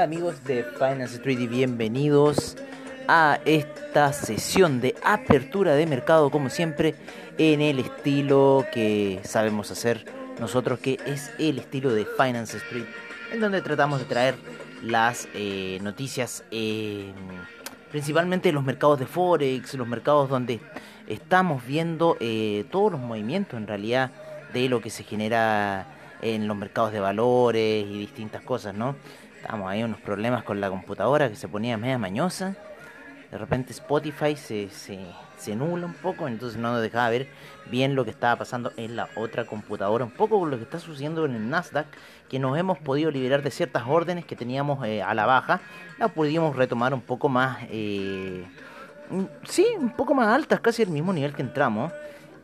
Hola amigos de Finance Street y bienvenidos a esta sesión de apertura de mercado como siempre en el estilo que sabemos hacer nosotros que es el estilo de Finance Street en donde tratamos de traer las eh, noticias eh, principalmente los mercados de Forex, los mercados donde estamos viendo eh, todos los movimientos en realidad de lo que se genera en los mercados de valores y distintas cosas, ¿no? Estamos ahí unos problemas con la computadora que se ponía media mañosa. De repente Spotify se, se, se nula un poco, entonces no nos dejaba ver bien lo que estaba pasando en la otra computadora. Un poco con lo que está sucediendo en el Nasdaq, que nos hemos podido liberar de ciertas órdenes que teníamos eh, a la baja. Las pudimos retomar un poco más, eh, sí, un poco más altas, casi el mismo nivel que entramos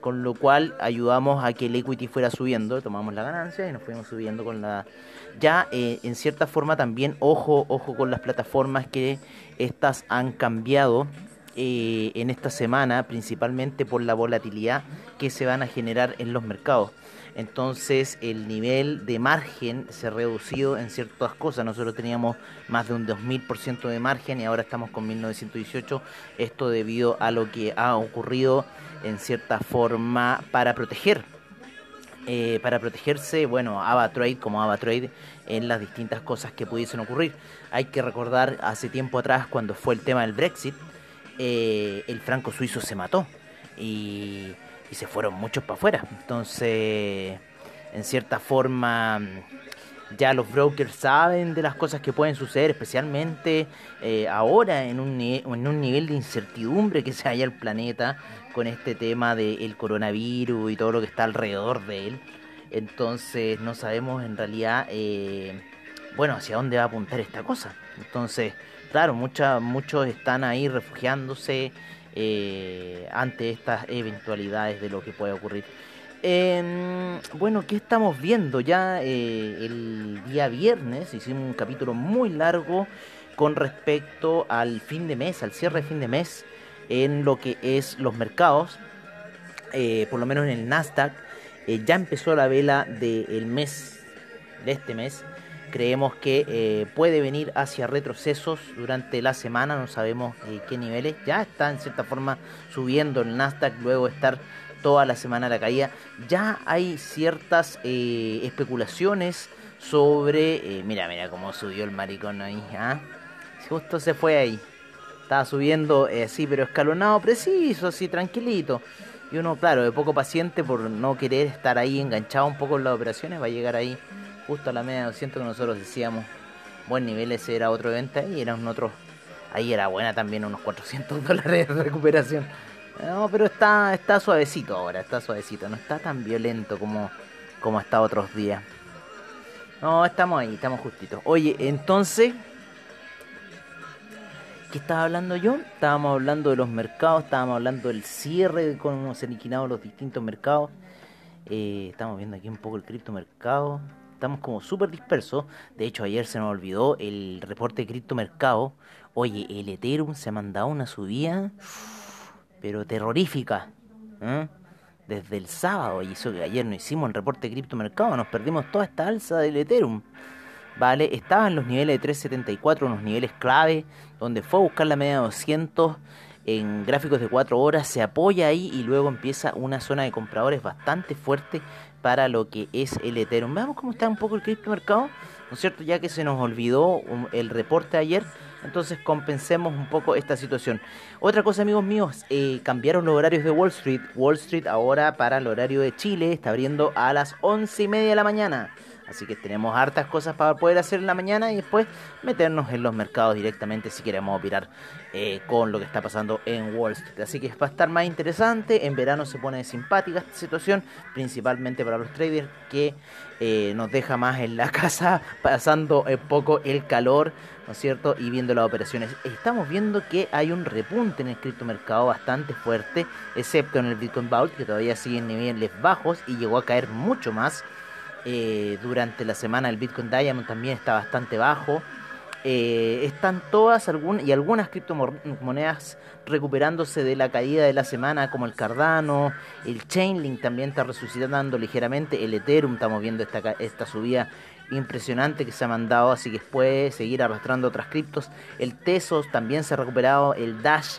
con lo cual ayudamos a que el equity fuera subiendo, tomamos la ganancia y nos fuimos subiendo con la... Ya eh, en cierta forma también, ojo, ojo con las plataformas que estas han cambiado eh, en esta semana, principalmente por la volatilidad que se van a generar en los mercados. Entonces el nivel de margen se ha reducido en ciertas cosas. Nosotros teníamos más de un 2000% de margen y ahora estamos con 1918. Esto debido a lo que ha ocurrido en cierta forma para proteger. Eh, para protegerse, bueno, AvaTrade como AvaTrade en las distintas cosas que pudiesen ocurrir. Hay que recordar hace tiempo atrás cuando fue el tema del Brexit, eh, el franco suizo se mató y, y se fueron muchos para afuera. Entonces, en cierta forma, ya los brokers saben de las cosas que pueden suceder, especialmente eh, ahora en un, en un nivel de incertidumbre que se halla el planeta con este tema del coronavirus y todo lo que está alrededor de él. Entonces no sabemos en realidad, eh, bueno, hacia dónde va a apuntar esta cosa. Entonces, claro, muchos están ahí refugiándose eh, ante estas eventualidades de lo que puede ocurrir. Eh, bueno, ¿qué estamos viendo? Ya eh, el día viernes hicimos un capítulo muy largo con respecto al fin de mes, al cierre de fin de mes en lo que es los mercados, eh, por lo menos en el Nasdaq. Ya empezó la vela del mes, de este mes. Creemos que eh, puede venir hacia retrocesos durante la semana, no sabemos qué niveles. Ya está en cierta forma subiendo el Nasdaq luego estar toda la semana la caída. Ya hay ciertas eh, especulaciones sobre... Eh, mira, mira cómo subió el maricón ahí. ¿ah? Justo se fue ahí. Estaba subiendo eh, así, pero escalonado, preciso, así, tranquilito. Y uno, claro, de poco paciente por no querer estar ahí enganchado un poco en las operaciones, va a llegar ahí justo a la media de 200 que nosotros decíamos. Buen nivel, ese era otro evento y era un otro... Ahí era buena también, unos 400 dólares de recuperación. No, pero está, está suavecito ahora, está suavecito, no está tan violento como, como hasta otros días. No, estamos ahí, estamos justitos. Oye, entonces, ¿qué estaba hablando yo? Estábamos hablando de los mercados, estábamos hablando del cierre de cómo se han liquidado los distintos mercados. Eh, estamos viendo aquí un poco el criptomercado. Estamos como súper dispersos. De hecho, ayer se nos olvidó el reporte de criptomercado. Oye, el Ethereum se ha mandado una subida pero terrorífica. ¿eh? Desde el sábado, y eso que ayer no hicimos el reporte de criptomercado, nos perdimos toda esta alza del Ethereum. Vale, estaba en los niveles de 374, unos niveles clave, donde fue a buscar la media de 200 en gráficos de 4 horas, se apoya ahí y luego empieza una zona de compradores bastante fuerte para lo que es el Ethereum. Veamos cómo está un poco el criptomercado, ¿no es cierto? Ya que se nos olvidó el reporte ayer, entonces compensemos un poco esta situación. Otra cosa, amigos míos, eh, cambiaron los horarios de Wall Street. Wall Street ahora para el horario de Chile está abriendo a las once y media de la mañana. Así que tenemos hartas cosas para poder hacer en la mañana y después meternos en los mercados directamente si queremos opinar eh, con lo que está pasando en Wall Street. Así que va a estar más interesante. En verano se pone simpática esta situación, principalmente para los traders que eh, nos deja más en la casa, pasando un poco el calor, ¿no es cierto? Y viendo las operaciones. Estamos viendo que hay un repunte en el criptomercado bastante fuerte, excepto en el Bitcoin Vault, que todavía sigue en niveles bajos y llegó a caer mucho más. Eh, durante la semana el Bitcoin Diamond también está bastante bajo. Eh, están todas y algunas criptomonedas recuperándose de la caída de la semana, como el Cardano, el Chainlink también está resucitando ligeramente, el Ethereum estamos viendo esta, esta subida impresionante que se ha mandado, así que puede seguir arrastrando otras criptos. El Tesos también se ha recuperado, el Dash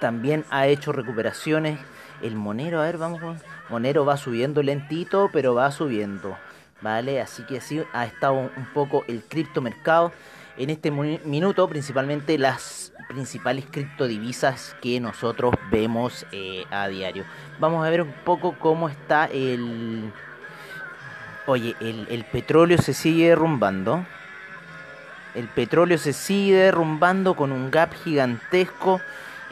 también ha hecho recuperaciones. El Monero, a ver, vamos con... Monero va subiendo lentito, pero va subiendo. ¿Vale? Así que así ha estado un poco el criptomercado. En este minuto, principalmente las principales criptodivisas que nosotros vemos eh, a diario. Vamos a ver un poco cómo está el... Oye, el, petróleo se sigue derrumbando. El petróleo se sigue derrumbando con un gap gigantesco.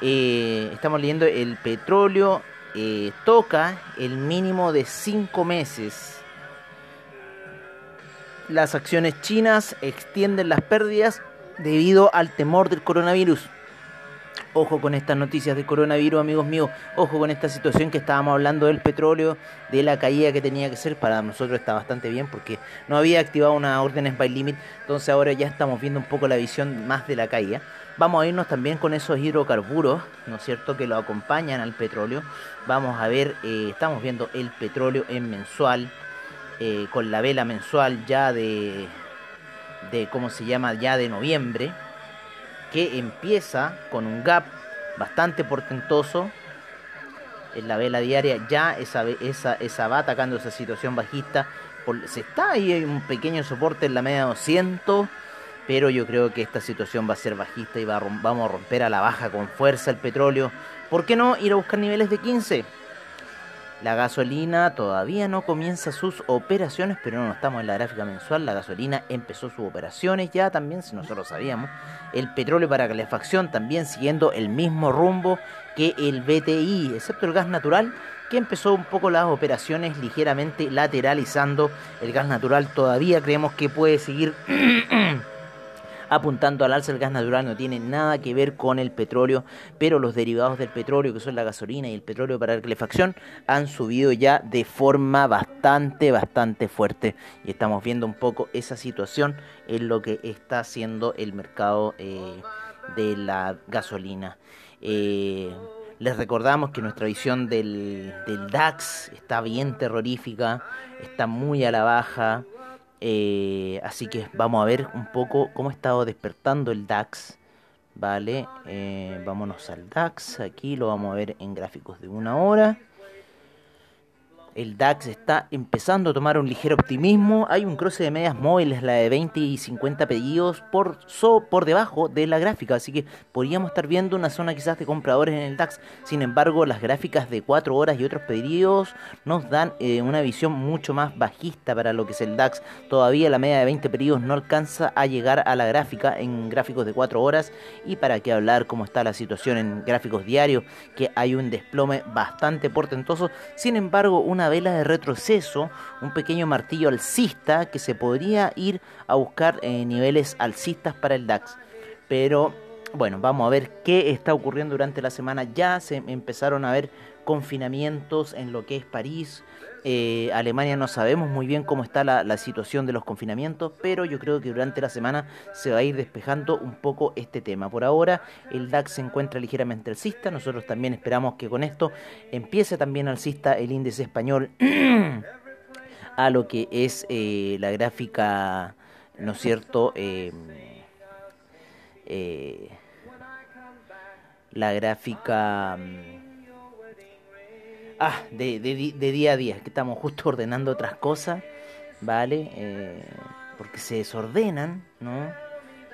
Eh, estamos leyendo el petróleo eh, toca el mínimo de 5 meses. Las acciones chinas extienden las pérdidas debido al temor del coronavirus. Ojo con estas noticias de coronavirus, amigos míos. Ojo con esta situación que estábamos hablando del petróleo, de la caída que tenía que ser. Para nosotros está bastante bien porque no había activado una orden by limit. Entonces ahora ya estamos viendo un poco la visión más de la caída. Vamos a irnos también con esos hidrocarburos, ¿no es cierto?, que lo acompañan al petróleo. Vamos a ver, eh, estamos viendo el petróleo en mensual, eh, con la vela mensual ya de, de, ¿cómo se llama?, ya de noviembre, que empieza con un gap bastante portentoso. En la vela diaria ya esa, esa, esa va atacando esa situación bajista. se está ahí, hay un pequeño soporte en la media 200 pero yo creo que esta situación va a ser bajista y va vamos a romper a la baja con fuerza el petróleo. ¿Por qué no ir a buscar niveles de 15? La gasolina todavía no comienza sus operaciones, pero no estamos en la gráfica mensual. La gasolina empezó sus operaciones ya también, si nosotros sabíamos. El petróleo para calefacción también siguiendo el mismo rumbo que el BTI, excepto el gas natural, que empezó un poco las operaciones ligeramente lateralizando. El gas natural todavía creemos que puede seguir apuntando al alza el gas natural no tiene nada que ver con el petróleo, pero los derivados del petróleo, que son la gasolina y el petróleo para la calefacción, han subido ya de forma bastante, bastante fuerte. Y estamos viendo un poco esa situación en lo que está haciendo el mercado eh, de la gasolina. Eh, les recordamos que nuestra visión del, del DAX está bien terrorífica, está muy a la baja. Eh, así que vamos a ver un poco cómo ha estado despertando el DAX. Vale, eh, vámonos al DAX. Aquí lo vamos a ver en gráficos de una hora. El DAX está empezando a tomar un ligero optimismo. Hay un cruce de medias móviles, la de 20 y 50 pedidos por, por debajo de la gráfica. Así que podríamos estar viendo una zona quizás de compradores en el DAX. Sin embargo, las gráficas de 4 horas y otros pedidos nos dan eh, una visión mucho más bajista para lo que es el DAX. Todavía la media de 20 pedidos no alcanza a llegar a la gráfica en gráficos de 4 horas. Y para qué hablar cómo está la situación en gráficos diarios, que hay un desplome bastante portentoso. Sin embargo, una vela de retroceso, un pequeño martillo alcista que se podría ir a buscar eh, niveles alcistas para el DAX. Pero bueno, vamos a ver qué está ocurriendo durante la semana. Ya se empezaron a ver confinamientos en lo que es París. Eh, Alemania no sabemos muy bien cómo está la, situación de los confinamientos, pero yo creo que durante la semana se va a ir despejando un poco este tema. Por ahora el DAX se encuentra ligeramente alcista, nosotros también esperamos que con esto empiece también alcista el índice español a lo que es eh, la gráfica, ¿no es cierto? Eh, la gráfica mm, Ah, de, de, día a día, que estamos justo ordenando otras cosas, ¿vale? Eh, porque se desordenan, ¿no?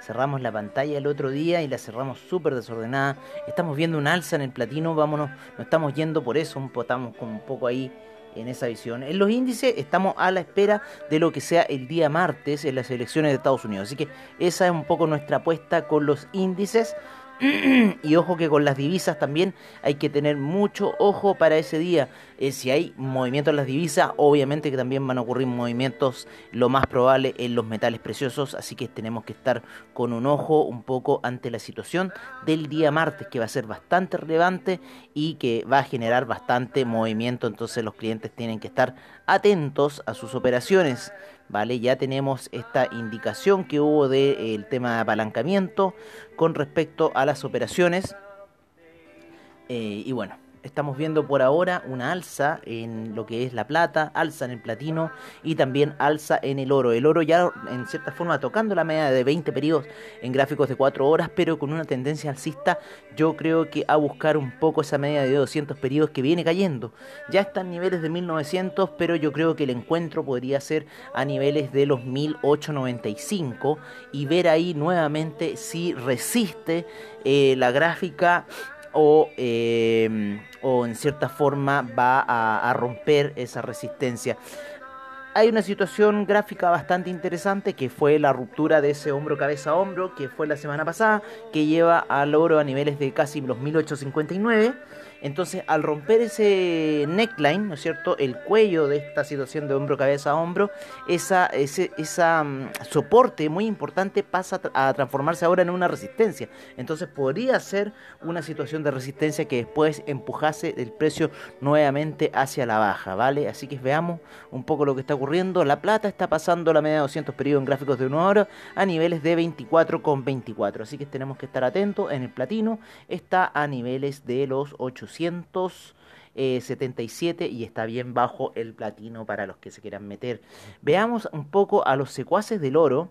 cerramos la pantalla el otro día y la cerramos súper desordenada. Estamos viendo un alza en el platino, vámonos, no estamos yendo por eso, estamos como un poco ahí en esa visión. En los índices estamos a la espera de lo que sea el día martes en las elecciones de Estados Unidos. Así que esa es un poco nuestra apuesta con los índices. y ojo que con las divisas también hay que tener mucho ojo para ese día. Eh, si hay movimientos en las divisas, obviamente que también van a ocurrir movimientos, lo más probable, en los metales preciosos. Así que tenemos que estar con un ojo un poco ante la situación del día martes, que va a ser bastante relevante y que va a generar bastante movimiento. Entonces los clientes tienen que estar atentos a sus operaciones. ¿Vale? Ya tenemos esta indicación que hubo del tema de apalancamiento con respecto a las operaciones. Eh, y bueno, estamos viendo por ahora una alza en lo que es la plata, alza en el platino y también alza en el oro. El oro ya en cierta forma tocando la media de 20 periodos en gráficos de 4 horas, pero con una tendencia alcista, yo creo que a buscar un poco esa media de 200 periodos que viene cayendo. Ya está en niveles de 1900, pero yo creo que el encuentro podría ser a niveles de los 1895 y ver ahí nuevamente si resiste eh, la gráfica o, em, o en cierta forma va a, romper esa resistencia. Hay una situación gráfica bastante interesante que fue la ruptura de ese hombro cabeza a hombro que fue la semana pasada, que lleva al oro a niveles de casi los 1859 entonces, al romper ese neckline, ¿no es cierto? El cuello de esta situación de hombro, cabeza hombro, ese mm, soporte muy importante pasa a transformarse ahora en una resistencia. Entonces, podría ser una situación de resistencia que después empujase el precio nuevamente hacia la baja, ¿vale? Así que veamos un poco lo que está ocurriendo. La plata está pasando la media de 200 periodos en gráficos de una hora a niveles de 24,24. 24. Así que tenemos que estar atentos. En el platino está a niveles de los 800 277 y está bien bajo el platino para los que se quieran meter. Veamos un poco a los secuaces del oro.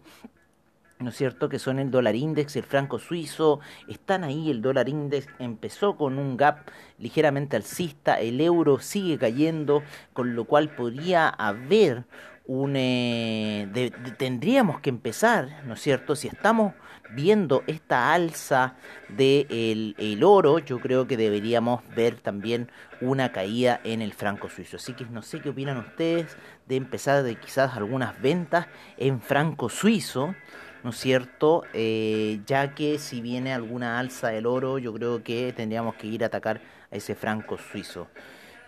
¿no es cierto? Que son el dólar index, el franco suizo, están ahí, el dólar index empezó con un gap ligeramente alcista, el euro sigue cayendo, con lo cual podría haber un... Eh, tendríamos que empezar, ¿no es cierto? Si estamos viendo esta alza del el oro, yo creo que deberíamos ver también una caída en el franco suizo. Así que no sé qué opinan ustedes de empezar de quizás algunas ventas en franco suizo. ¿no es cierto? Eh, ya que si viene alguna alza del oro, yo creo que tendríamos que ir a atacar a ese franco suizo.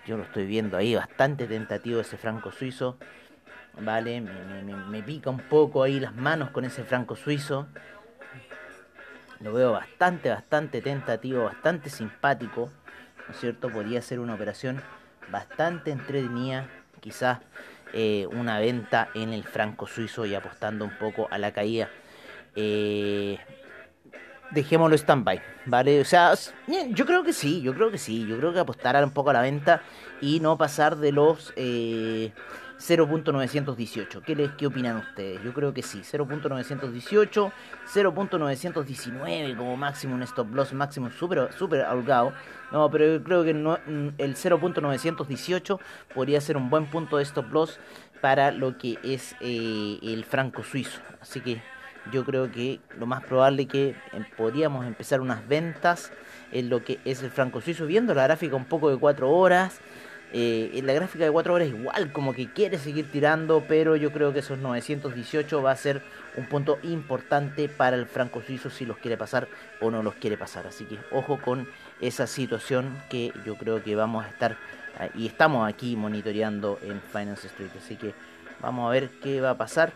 Yo lo estoy viendo ahí, bastante tentativo ese franco suizo. Vale, me pica un poco ahí las manos con ese franco suizo. Lo veo bastante, bastante tentativo, bastante simpático, ¿no es cierto? Podría ser una operación bastante entretenida, quizás eh, una venta en el franco suizo y apostando un poco a la caída. Eh, dejémoslo stand-by, ¿vale? O sea, yo creo que sí, yo creo que sí, yo creo que apostar un poco a la venta y no pasar de los... Eh, 0.918. ¿Qué, les, ¿Qué opinan ustedes? Yo creo que sí, 0.918, 0.919 como máximo, un stop loss máximo súper super holgado. No, pero yo creo que mm, el 0.918 podría ser un buen punto de stop loss para lo que es eh, el franco suizo. Así que yo creo que lo más probable que eh, podríamos empezar unas ventas en lo que es el franco suizo, viendo la gráfica un poco de 4 horas eh, en la gráfica de 4 horas igual como que quiere seguir tirando, pero yo creo que esos 918 va a ser un punto importante para el franco suizo si los quiere pasar o no los quiere pasar. Así que ojo con esa situación que yo creo que vamos a estar ah, y estamos aquí monitoreando en Finance Street. Así que vamos a ver qué va a pasar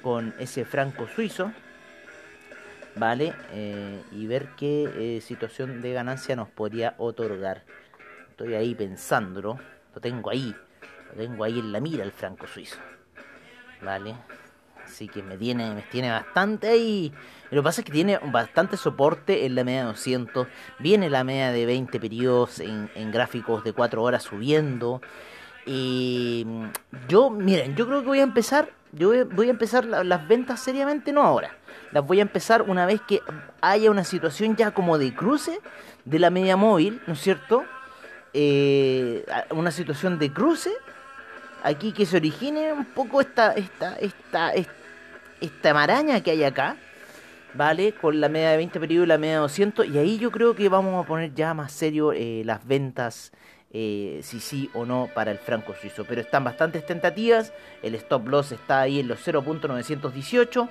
con ese franco suizo. ¿Vale? Eh, y ver qué eh, situación de ganancia nos podría otorgar. Estoy ahí pensándolo. Lo tengo ahí. Lo tengo ahí en la mira el franco suizo. ¿Vale? Así que me tiene, me tiene bastante ahí. Lo que pasa es que tiene bastante soporte en la media de 200. Viene la media de 20 periodos en, gráficos de 4 horas subiendo. Y yo, miren, yo creo que voy a empezar. Yo voy, a empezar las ventas seriamente, no ahora. Las voy a empezar una vez que haya una situación ya como de cruce de la media móvil, ¿no es cierto? Eh, una situación de cruce, aquí que se origine un poco esta, esta, esta, esta, maraña que hay acá, ¿vale? Con la media de 20 periodos y la media de 200. Y ahí yo creo que vamos a poner ya más serio eh, las ventas, eh, si sí o no, para el franco suizo. Pero están bastantes tentativas. El stop loss está ahí en los 0.918.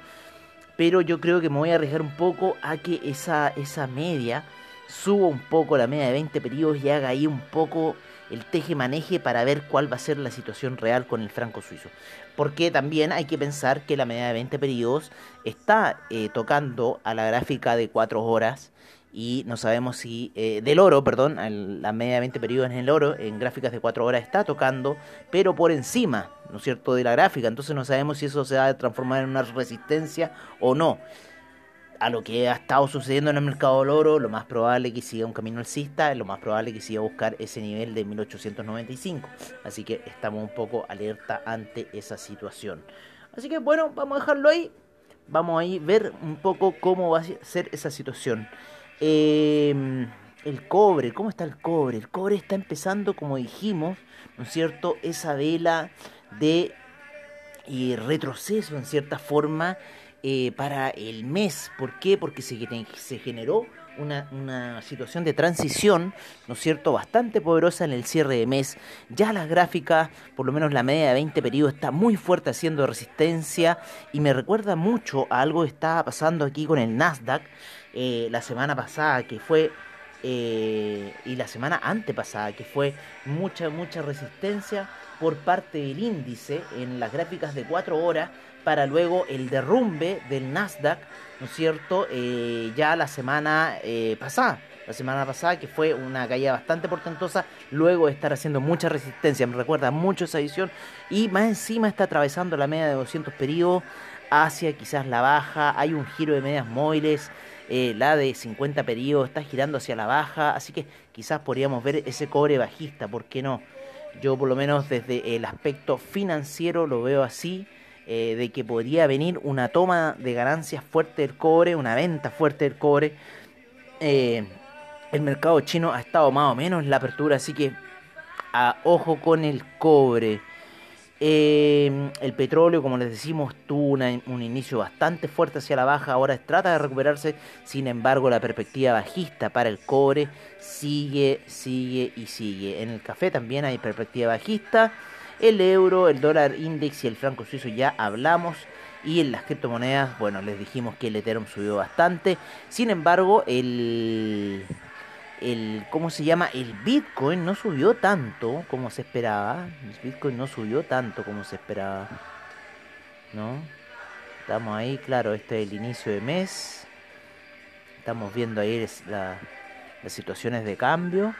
Pero yo creo que me voy a arriesgar un poco a que esa, esa media suba un poco la media de 20 periodos y haga ahí un poco el teje-maneje para ver cuál va a ser la situación real con el franco suizo. Porque también hay que pensar que la media de 20 periodos está eh, tocando a la gráfica de 4 horas y no sabemos si eh, del oro, perdón, la media de 20 periodos en el oro, en gráficas de 4 horas está tocando, pero por encima, ¿no es cierto?, de la gráfica, entonces no sabemos si eso se va a transformar en una resistencia o no a lo que ha estado sucediendo en el mercado del oro, lo más probable que siga un camino alcista, lo más probable que siga a buscar ese nivel de 1895. Así que estamos un poco alerta ante esa situación. Así que bueno, vamos a dejarlo ahí. Vamos a ver un poco cómo va a ser esa situación. Em, el cobre, ¿cómo está el cobre? El cobre está empezando, como dijimos, ¿no es cierto? Esa vela de eh, retroceso en cierta forma eh, para el mes. ¿Por qué? Porque se, generó una, una, situación de transición, ¿no es cierto?, bastante poderosa en el cierre de mes. Ya las gráficas, por lo menos la media de 20 periodos, está muy fuerte haciendo resistencia y me recuerda mucho a algo que estaba pasando aquí con el Nasdaq eh, la semana pasada, que fue eh, y la semana antepasada, que fue mucha, mucha resistencia por parte del índice en las gráficas de 4 horas para luego el derrumbe del Nasdaq, ¿no es cierto? Eh, ya la semana eh, pasada, la semana pasada que fue una caída bastante portentosa, luego de estar haciendo mucha resistencia, me recuerda mucho esa edición, y más encima está atravesando la media de 200 periodos hacia quizás la baja, hay un giro de medias móviles, eh, la de 50 periodos está girando hacia la baja, así que quizás podríamos ver ese cobre bajista, ¿por qué no? Yo por lo menos desde el aspecto financiero lo veo así. Eh, de que podría venir una toma de ganancias fuerte del cobre, una venta fuerte del cobre. Eh, el mercado chino ha estado más o menos en la apertura, así que a ojo con el cobre. Eh, el petróleo, como les decimos, tuvo un inicio bastante fuerte hacia la baja, ahora trata de recuperarse, sin embargo la perspectiva bajista para el cobre sigue, sigue y sigue. En el café también hay perspectiva bajista el euro, el dólar index y el franco suizo ya hablamos. Y en las criptomonedas, bueno, les dijimos que el Ethereum subió bastante. Sin embargo, el, el ¿cómo se llama? El Bitcoin no subió tanto como se esperaba. El Bitcoin no subió tanto como se esperaba. ¿No? Estamos ahí, claro, este es el inicio de mes. Estamos viendo ahí las situaciones de cambio.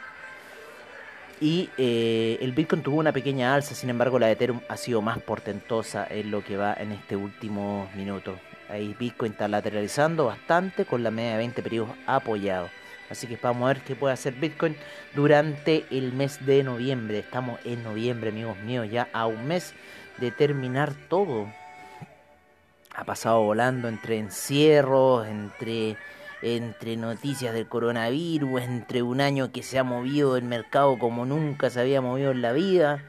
Y eh, el Bitcoin tuvo una pequeña alza, sin embargo la de Ethereum ha sido más portentosa en lo que va en este último minuto. Ahí Bitcoin está lateralizando bastante con la media de 20 periodos apoyado. Así que vamos a ver qué puede hacer Bitcoin durante el mes de noviembre. Estamos en noviembre, amigos míos, ya a un mes de terminar todo. Ha pasado volando entre encierros, entre entre noticias del coronavirus, entre un año que se ha movido el mercado como nunca se había movido en la vida.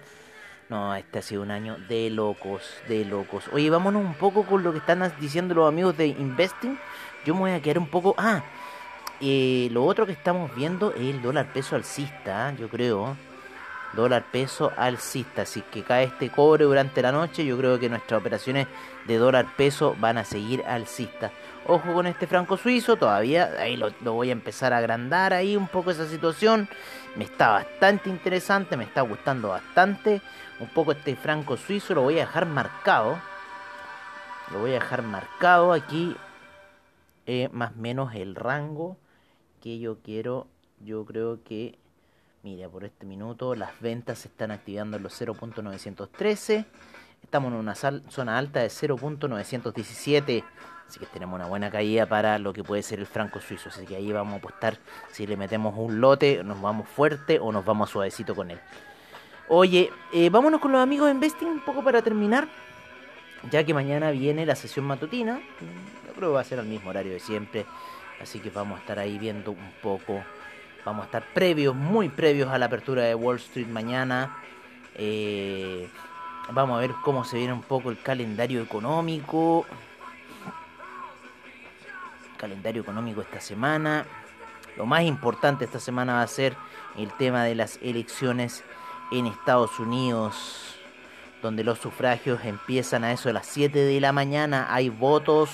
No, este ha sido un año de locos, de locos. Oye, vámonos un poco con lo que están diciendo los amigos de Investing. Yo me voy a quedar un poco... Ah, eh, lo otro que estamos viendo es el dólar peso alcista, yo creo. Dólar peso alcista. Si que cae este cobre durante la noche, yo creo que nuestras operaciones de dólar peso van a seguir alcista. Ojo con este franco suizo, todavía ahí lo, voy a empezar a agrandar ahí un poco esa situación. Me está bastante interesante, me está gustando bastante. Un poco este franco suizo lo voy a dejar marcado. Lo voy a dejar marcado aquí. Eh, más o menos el rango que yo quiero. Yo creo que, mira, por este minuto las ventas se están activando en los 0.913. Estamos en una zona alta de 0.917. Así que tenemos una buena caída para lo que puede ser el franco suizo. Así que ahí vamos a apostar si le metemos un lote, nos vamos fuerte o nos vamos suavecito con él. Oye, eh, vámonos con los amigos de Investing un poco para terminar. Ya que mañana viene la sesión matutina. Yo creo que va a ser al mismo horario de siempre. Así que vamos a estar ahí viendo un poco. Vamos a estar previos, muy previos a la apertura de Wall Street mañana. Eh, vamos a ver cómo se viene un poco el calendario económico. calendario económico esta semana. Lo más importante esta semana va a ser el tema de las elecciones en Estados Unidos, donde los sufragios empiezan a eso de las 7 de la mañana. Hay votos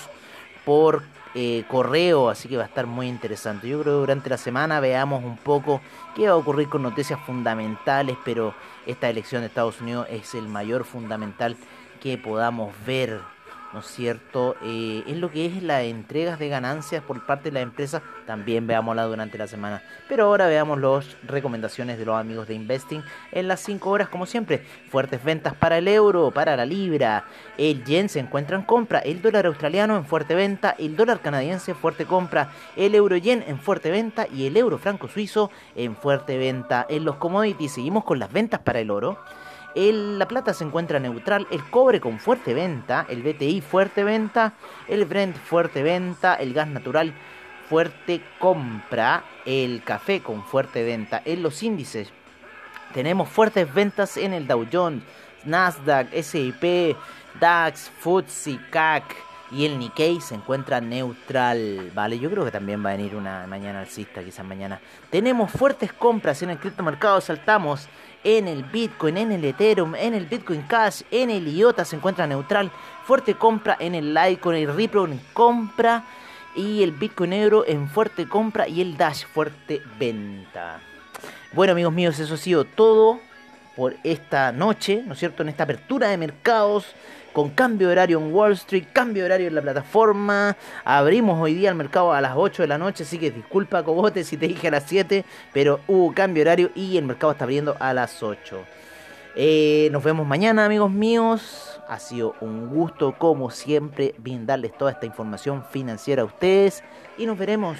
por eh, correo, así que va a estar muy interesante. Yo creo que durante la semana veamos un poco qué va a ocurrir con noticias fundamentales, pero esta elección de Estados Unidos es el mayor fundamental que podamos ver ¿no es cierto? Eh, es lo que es las entregas de ganancias por parte de la empresa, también veámosla durante la semana. Pero ahora veamos las recomendaciones de los amigos de Investing en las 5 horas, como siempre. Fuertes ventas para el euro, para la libra, el yen se encuentra en compra, el dólar australiano en fuerte venta, el dólar canadiense en fuerte compra, el euro yen en fuerte venta y el euro franco suizo en fuerte venta. En los commodities seguimos con las ventas para el oro la plata se encuentra neutral, el cobre con fuerte venta, el BTI fuerte venta, el Brent fuerte venta, el gas natural fuerte compra, el café con fuerte venta. En los índices tenemos fuertes ventas en el Dow Jones, Nasdaq, S&P, DAX, FTSE, CAC y el Nikkei se encuentra neutral, ¿vale? Yo creo que también va a venir una mañana alcista, quizás mañana. Tenemos fuertes compras en el criptomercado, saltamos en el Bitcoin, en el Ethereum, en el Bitcoin Cash, en el IOTA se encuentra neutral. Fuerte compra en el Litecoin, el Ripple en compra y el Bitcoin Euro en fuerte compra y el Dash fuerte venta. Bueno amigos míos, eso ha sido todo por esta noche, ¿no es cierto? En esta apertura de mercados con cambio de horario en Wall Street, cambio de horario en la plataforma. Abrimos hoy día el mercado a las 8 de la noche, así que disculpa Cobote si te dije a las 7, pero hubo cambio de horario y el mercado está abriendo a las 8. Eh, nos vemos mañana amigos míos. Ha sido un gusto como siempre brindarles toda esta información financiera a ustedes y nos veremos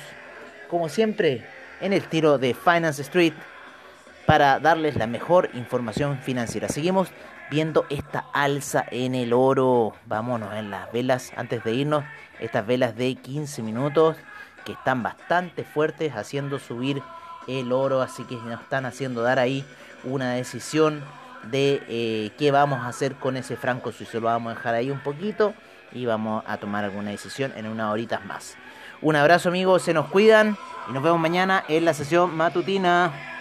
como siempre en el tiro de Finance Street para darles la mejor información financiera. Seguimos viendo esta alza en el oro. Vámonos en las velas antes de irnos. Estas velas de 15 minutos que están bastante fuertes haciendo subir el oro. Así que nos están haciendo dar ahí una decisión de eh, qué vamos a hacer con ese franco suizo. Lo vamos a dejar ahí un poquito y vamos a tomar alguna decisión en unas horitas más. Un abrazo amigos, se nos cuidan y nos vemos mañana en la sesión matutina.